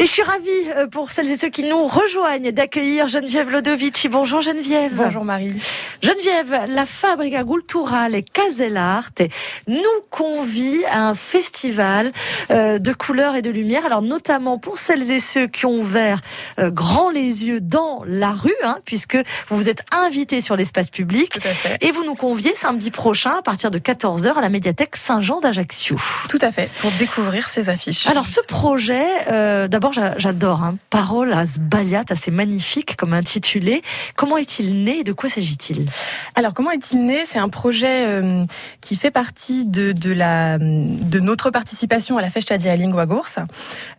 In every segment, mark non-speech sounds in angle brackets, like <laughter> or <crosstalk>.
Et je suis ravie, euh, pour celles et ceux qui nous rejoignent, d'accueillir Geneviève Lodovici. Bonjour Geneviève. Bonjour Marie. Geneviève, la Fabrica Culturale et Casellart nous convie à un festival euh, de couleurs et de lumière. Alors notamment pour celles et ceux qui ont ouvert euh, grand les yeux dans la rue, hein, puisque vous vous êtes invités sur l'espace public. Tout à fait. Et vous nous conviez samedi prochain à partir de 14h à la médiathèque Saint-Jean d'Ajaccio. Tout à fait, pour découvrir ces affiches. Alors ce projet, euh, d'abord j'adore, hein, Parole à Sbaliat, assez magnifique comme intitulé. Comment est-il né et de quoi s'agit-il? Alors comment est-il né? C'est un projet euh, qui fait partie de, la, de notre participation à la Festa di Lingua Gorsa.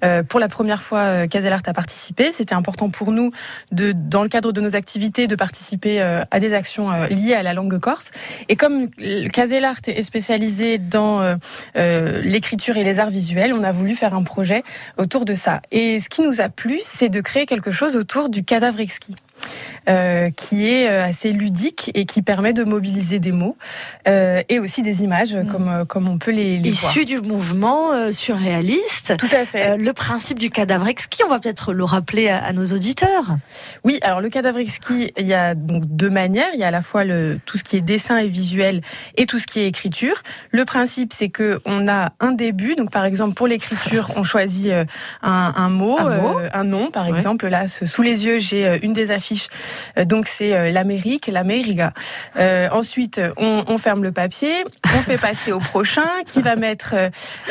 Euh, pour la première fois, euh, Caselart a participé. C'était important pour nous, de, dans le cadre de nos activités, de participer à des actions liées à la langue corse. Et comme Caselart est spécialisé dans l'écriture et les arts visuels, on a voulu faire un projet autour de ça. Ce qui nous a plu, c'est de créer quelque chose autour du cadavre exquis. Euh, qui est euh, assez ludique et qui permet de mobiliser des mots euh, et aussi des images mm. comme euh, comme on peut les, les Issu du mouvement euh, surréaliste. Tout à fait. le principe du cadavre exquis, on va peut-être le rappeler à, à, nos auditeurs. Oui, alors le cadavre exquis, il y a donc deux manières. Il y a à la fois le tout ce qui est dessin et visuel et tout ce qui est écriture. Le principe, c'est que on a un début. Donc par exemple pour l'écriture, on choisit un, un mot, un, mot un nom. Par ouais. exemple, là sous les yeux, j'ai une des affiches euh, donc c'est euh, l'Amérique, l'América. Euh, ensuite, on, on, ferme le papier, on fait passer au prochain, qui va mettre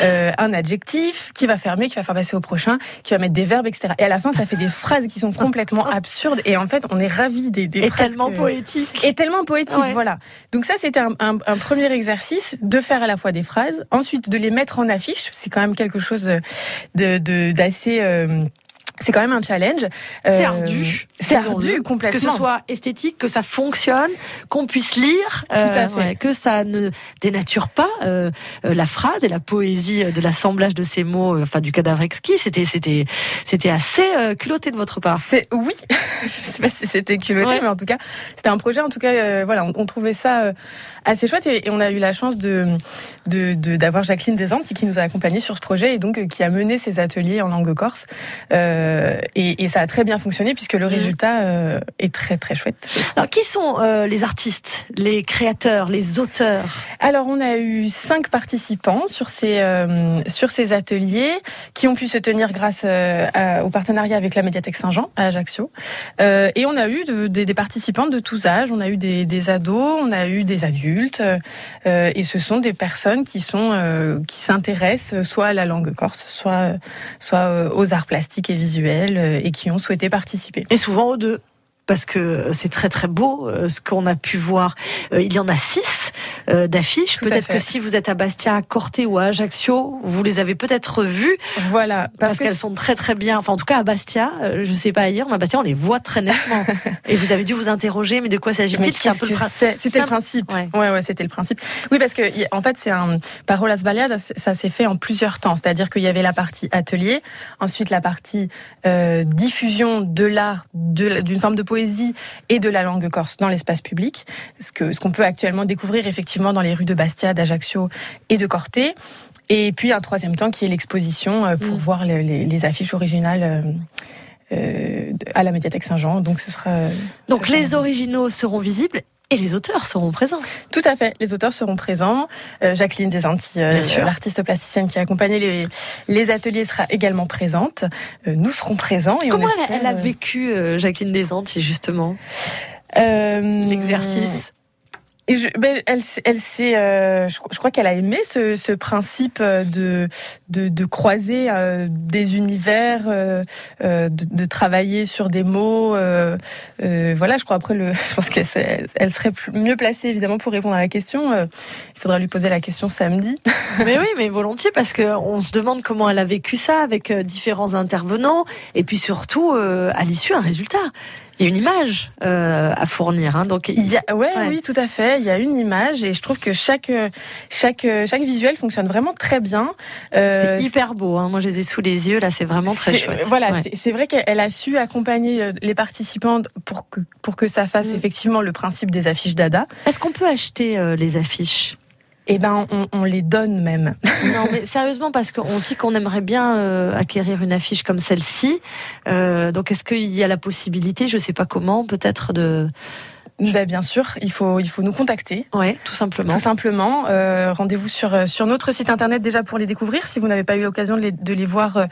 euh, un adjectif, qui va fermer, qui va faire passer au prochain, qui va mettre des verbes, etc. Et à la fin, ça fait des phrases qui sont complètement absurdes. Et en fait, on est ravis des, des et phrases tellement que... poétiques. Et tellement poétiques, ouais. voilà. Donc ça, c'était un, un, un, premier exercice de faire à la fois des phrases, ensuite de les mettre en affiche. C'est quand même quelque chose de d'assez euh, c'est quand même un challenge. C'est euh, ardu. C'est ardu complètement. Que ce soit esthétique, que ça fonctionne, qu'on puisse lire, Tout à fait. Ouais, que ça ne dénature pas euh, la phrase et la poésie de l'assemblage de ces mots, euh, enfin du cadavre exquis. C'était c'était c'était assez euh, culotté de votre part. C'est oui. <laughs> Je sais pas si c'était culotté, ouais. mais en tout cas, c'était un projet. En tout cas, euh, voilà, on, on, trouvait ça assez chouette et, et, on a eu la chance de d'avoir de, Jacqueline Desanti qui nous a accompagnés sur ce projet et donc qui a mené ces ateliers en langue corse. Euh, et, et, ça a très bien fonctionné puisque le résultat euh, est très très chouette. Alors qui sont euh, les artistes, les créateurs, les auteurs? Alors on a eu cinq participants sur ces euh, sur ces ateliers qui ont pu se tenir grâce euh, à, au partenariat avec la médiathèque Saint-Jean à Ajaccio. Euh, et on a eu de, de, des participants de tous âges. On a eu des, des ados, on a eu des adultes, et ce sont des personnes qui sont qui s'intéressent soit à la langue corse, soit soit aux arts plastiques et visuels et qui ont souhaité participer. Et souvent aux deux parce que c'est très très beau ce qu'on a pu voir. il y en a six d'affiches. Peut-être que si vous êtes à Bastia, à Corté ou à Ajaccio, vous les avez peut-être vues. Voilà, parce, parce qu'elles sont très très bien. Enfin, en tout cas à Bastia, je sais pas ailleurs, mais à Bastia on les voit très nettement. <laughs> Et vous avez dû vous interroger, mais de quoi s'agit-il? Un peu le principe. C'était le principe. Ouais, ouais, ouais c'était le principe. Oui, parce que en fait c'est un Parolas Baliad, ça s'est fait en plusieurs temps. C'est-à-dire qu'il y avait la partie atelier, ensuite la partie euh, diffusion de l'art, d'une forme de poésie poésie et de la langue corse dans l'espace public, ce que ce qu'on peut actuellement découvrir effectivement dans les rues de Bastia, d'Ajaccio et de Corté. Et puis un troisième temps qui est l'exposition pour mmh. voir les, les, les, affiches originales. Euh, à la médiathèque Saint-Jean, donc ce sera. Donc ce les originaux seront visibles et les auteurs seront présents. Tout à fait, les auteurs seront présents. Euh, Jacqueline Desanti, euh, l'artiste plasticienne qui a accompagné les, les ateliers, sera également présente. Euh, nous serons présents. Et Comment on espère... elle, a, elle, a vécu, Jacqueline Desanti, justement? L'exercice et je, ben, elle, elle euh, je, crois qu'elle a aimé ce, ce principe de, de, de croiser euh, des univers, euh, de, de, travailler sur des mots. Euh, voilà, je crois après le, <laughs> je pense qu'elle elle serait mieux placée évidemment pour répondre à la question. il faudra lui poser la question samedi. <laughs> Mais oui, mais volontiers parce que on se demande comment elle a vécu ça avec différents intervenants et puis surtout à l'issue un résultat il y a une image euh, à fournir. Hein, donc il y a, ouais, ouais, oui, tout à fait. Il y a une image et je trouve que chaque chaque chaque visuel fonctionne vraiment très bien. Euh, c'est hyper beau. Hein. Moi, je les ai sous les yeux là. C'est vraiment très chouette. Voilà, ouais. c'est vrai qu'elle a su accompagner euh, les participants pour que pour que ça fasse mmh. effectivement le principe des affiches Dada. Est-ce qu'on peut acheter euh, les affiches? Eh ben, on, les donne même. <laughs> non, mais sérieusement, parce qu'on dit qu'on aimerait bien euh, acquérir une affiche comme celle-ci. Euh, donc, est-ce qu'il y a la possibilité, je sais pas comment, peut-être de bah, bien sûr, il faut il faut nous contacter. Ouais, tout simplement. Tout simplement. Euh, Rendez-vous sur euh, sur notre site internet déjà pour les découvrir si vous n'avez pas eu l'occasion de les, de les voir euh,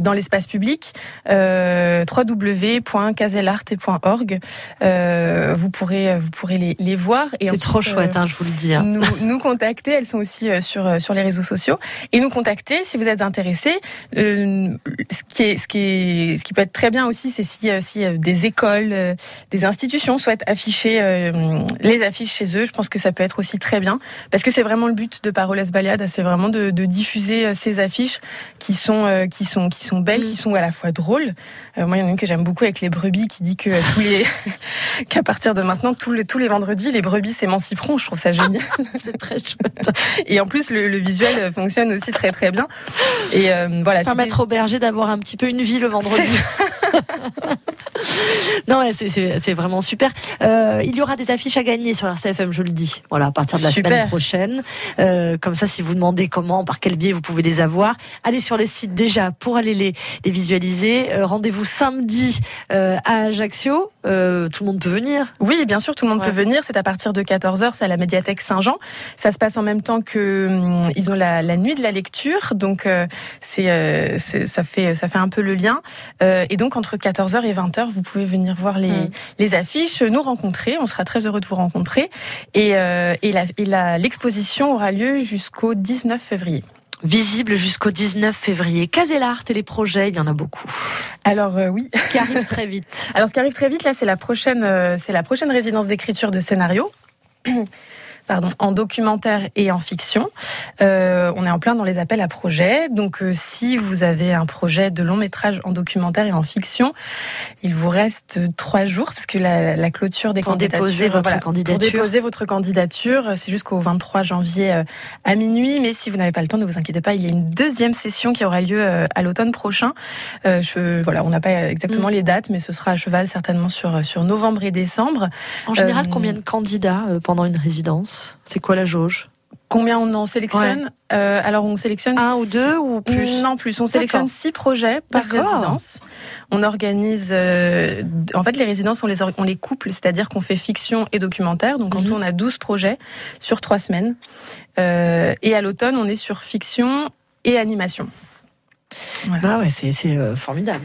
dans l'espace public. Euh, www.caselarte.org. Euh, vous pourrez vous pourrez les, les voir. C'est trop chouette, hein, je vous le dis. Hein. Nous, nous contacter. Elles sont aussi sur sur les réseaux sociaux et nous contacter si vous êtes intéressé. ce qui est ce qui est ce qui peut être très bien aussi, c'est si si des écoles, des institutions souhaitent afficher euh, les affiches chez eux. Je pense que ça peut être aussi très bien parce que c'est vraiment le but de Paroles Baliade, c'est vraiment de, diffuser euh, ces affiches qui sont euh, qui sont qui sont belles, mm. qui sont à la fois drôles. moi, il y en a une que j'aime beaucoup avec les brebis qui dit que tous les <laughs> qu'à partir de maintenant tous les tous les vendredis les brebis s'émanciperont. Je trouve ça génial. <laughs> c'est très chouette. Et en plus le, visuel fonctionne aussi très très bien. Et voilà. Permettre au berger d'avoir un petit peu une vie le vendredi. <laughs> <laughs> non, c'est vraiment super. Euh, il y aura des affiches à gagner sur RCFM, je le dis. Voilà, à partir de la semaine prochaine. Euh, comme ça, si vous demandez comment, par quel biais vous pouvez les avoir, allez sur les sites déjà pour aller les, les visualiser. Euh, rendez-vous samedi euh, à Ajaccio. Euh, tout le monde peut venir. Oui, bien sûr, tout le monde peut venir. C'est à partir de 14h, c'est à la médiathèque Saint-Jean. Ça se passe en même temps que hum, ils ont la, la, nuit de la lecture, donc c'est ça fait ça fait un peu le lien. et donc entre 14h et 20h, vous pouvez venir voir les, mm. les affiches, nous rencontrer. On sera très heureux de vous rencontrer. Et, euh, et l'exposition aura lieu jusqu'au 19 février visible jusqu'au 19 février. Casellart et les projets, il y en a beaucoup. Alors euh, oui, ce qui arrive très vite. <laughs> Alors ce qui arrive très vite là, c'est la prochaine, euh, c'est la prochaine résidence d'écriture de scénario <clears throat> pardon, en documentaire et en fiction. Euh, on est en plein dans les appels à projets. Donc, euh, si vous avez un projet de long métrage en documentaire et en fiction, il vous reste trois jours parce que la, la clôture des pour candidatures. Déposer votre candidature. Pour déposer votre candidature, c'est jusqu'au 23 janvier euh, à minuit. Mais si vous n'avez pas le temps, ne vous inquiétez pas, il y a une deuxième session qui aura lieu euh, à l'automne prochain. je, voilà, on n'a pas exactement mm. les dates, mais ce sera à cheval certainement sur sur novembre et décembre. En général, combien de candidats pendant une résidence? C'est quoi la jauge? Combien on en sélectionne? Euh, Alors on sélectionne un ou deux ou plus? Non plus. On sélectionne six projets par résidence. On organise. Euh, en fait, les résidences on les on les couple, c'est-à-dire qu'on fait fiction et documentaire. Donc en mhm. tout, on a 12 projets sur trois semaines. Euh, et à l'automne, on est sur fiction et animation. Voilà. Ah ouais, c'est formidable.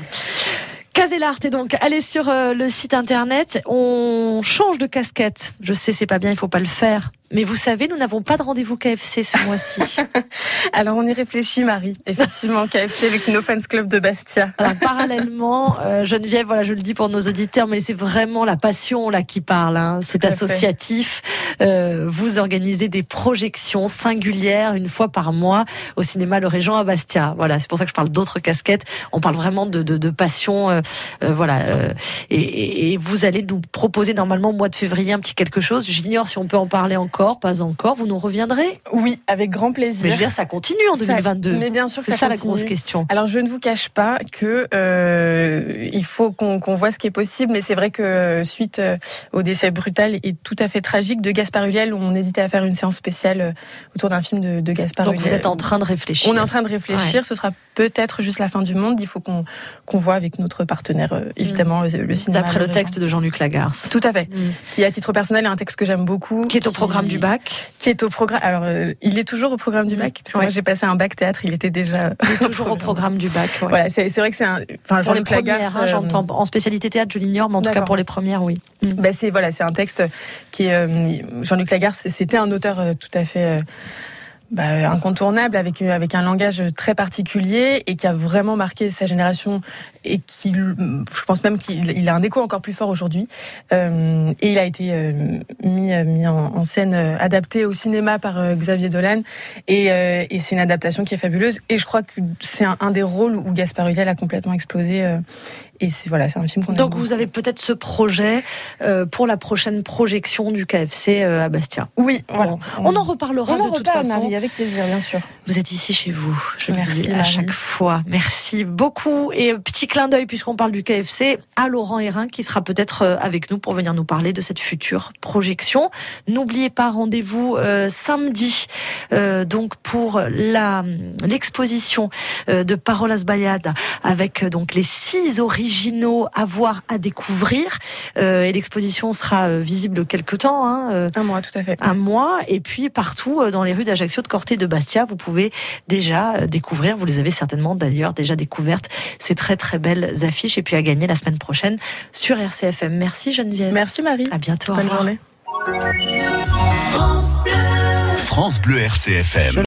Caselart et donc allez sur le site internet. On change de casquette. Je sais c'est pas bien, il faut pas le faire. Mais vous savez, nous n'avons pas de rendez-vous KFC ce mois-ci. <laughs> Alors on y réfléchit, Marie. Effectivement, KFC, le Kino Fans Club de Bastia. Alors parallèlement, euh, Geneviève, voilà, je le dis pour nos auditeurs, mais c'est vraiment la passion là qui parle. Hein. C'est associatif. Euh, vous organisez des projections singulières une fois par mois au cinéma Le Régent à Bastia. Voilà, c'est pour ça que je parle d'autres casquettes. On parle vraiment de, de, de passion, euh, euh voilà. Euh, et, et, vous allez nous proposer normalement au mois de février un petit quelque chose. J'ignore si on peut en parler encore pas encore. Vous nous reviendrez Oui, avec grand plaisir. Mais je veux dire, ça continue en 2022. mais bien sûr, c'est ça, la grosse question. Alors, je ne vous cache pas que euh, il faut qu'on voit ce qui est possible, mais c'est vrai que suite euh, au décès brutal et tout à fait tragique de Gaspard Ulliel, on hésitait à faire une séance spéciale euh, autour d'un film de, de Gaspard Donc vous êtes en train de réfléchir. On est en train de réfléchir. Ce sera peut-être juste la fin du monde. Il faut qu'on qu'on voit avec notre partenaire, évidemment, le, cinéma. D'après le, texte de Jean-Luc Lagarce. Tout à fait. Mm. Qui, à titre personnel, est un texte que j'aime beaucoup. Qui est au programme du bac Qui est au programme. Alors, euh, il est toujours au programme du bac, parce que moi j'ai passé un bac théâtre, il était déjà. Il est <laughs> toujours au programme du bac. Ouais. Voilà, c'est vrai que c'est un. Enfin, pour les premières, hein, j'entends. En spécialité théâtre, je l'ignore, mais en tout cas pour les premières, oui. Mm. Bah, c'est voilà, c'est un texte qui est euh, Jean-Luc Lagarce. C'était un auteur euh, tout à fait bah, incontournable avec avec un langage très particulier et qui a vraiment marqué sa génération et qui je pense même qu'il a un écho encore plus fort aujourd'hui euh, et il a été euh, mis mis en, scène euh, adapté au cinéma par euh, Xavier Dolan et, et c'est une adaptation qui est fabuleuse et je crois que c'est un, un, des rôles où Gaspard Ulliel a complètement explosé et c'est voilà, c'est un film qu'on Donc vous avez peut-être ce projet euh, pour la prochaine projection du KFC euh, à Bastia. Oui, voilà. On, en reparlera on de toute façon. Avec plaisir, bien sûr. Vous êtes ici chez vous, je Merci, le dis à Marie. chaque fois. Merci beaucoup. Et petit clin d'œil, puisqu'on parle du KFC, à Laurent Hérin qui sera peut-être euh, avec nous pour venir nous parler de cette future projection. N'oubliez pas, rendez-vous euh, samedi, euh, donc pour la l'exposition euh, de Parolas Bayad avec donc les six originaux à voir, à découvrir. Et l'exposition sera visible quelque temps. Hein, Un mois, tout à fait. un mois et puis partout dans les rues d'Ajaccio, de Corté, de Bastia, vous pouvez déjà euh, découvrir, vous les avez certainement d'ailleurs déjà découvertes, ces très très belles affiches et puis à gagner la semaine prochaine sur RCFM. Merci Geneviève. Merci Marie. À bientôt. au Bonne journée. France Bleu RCFM.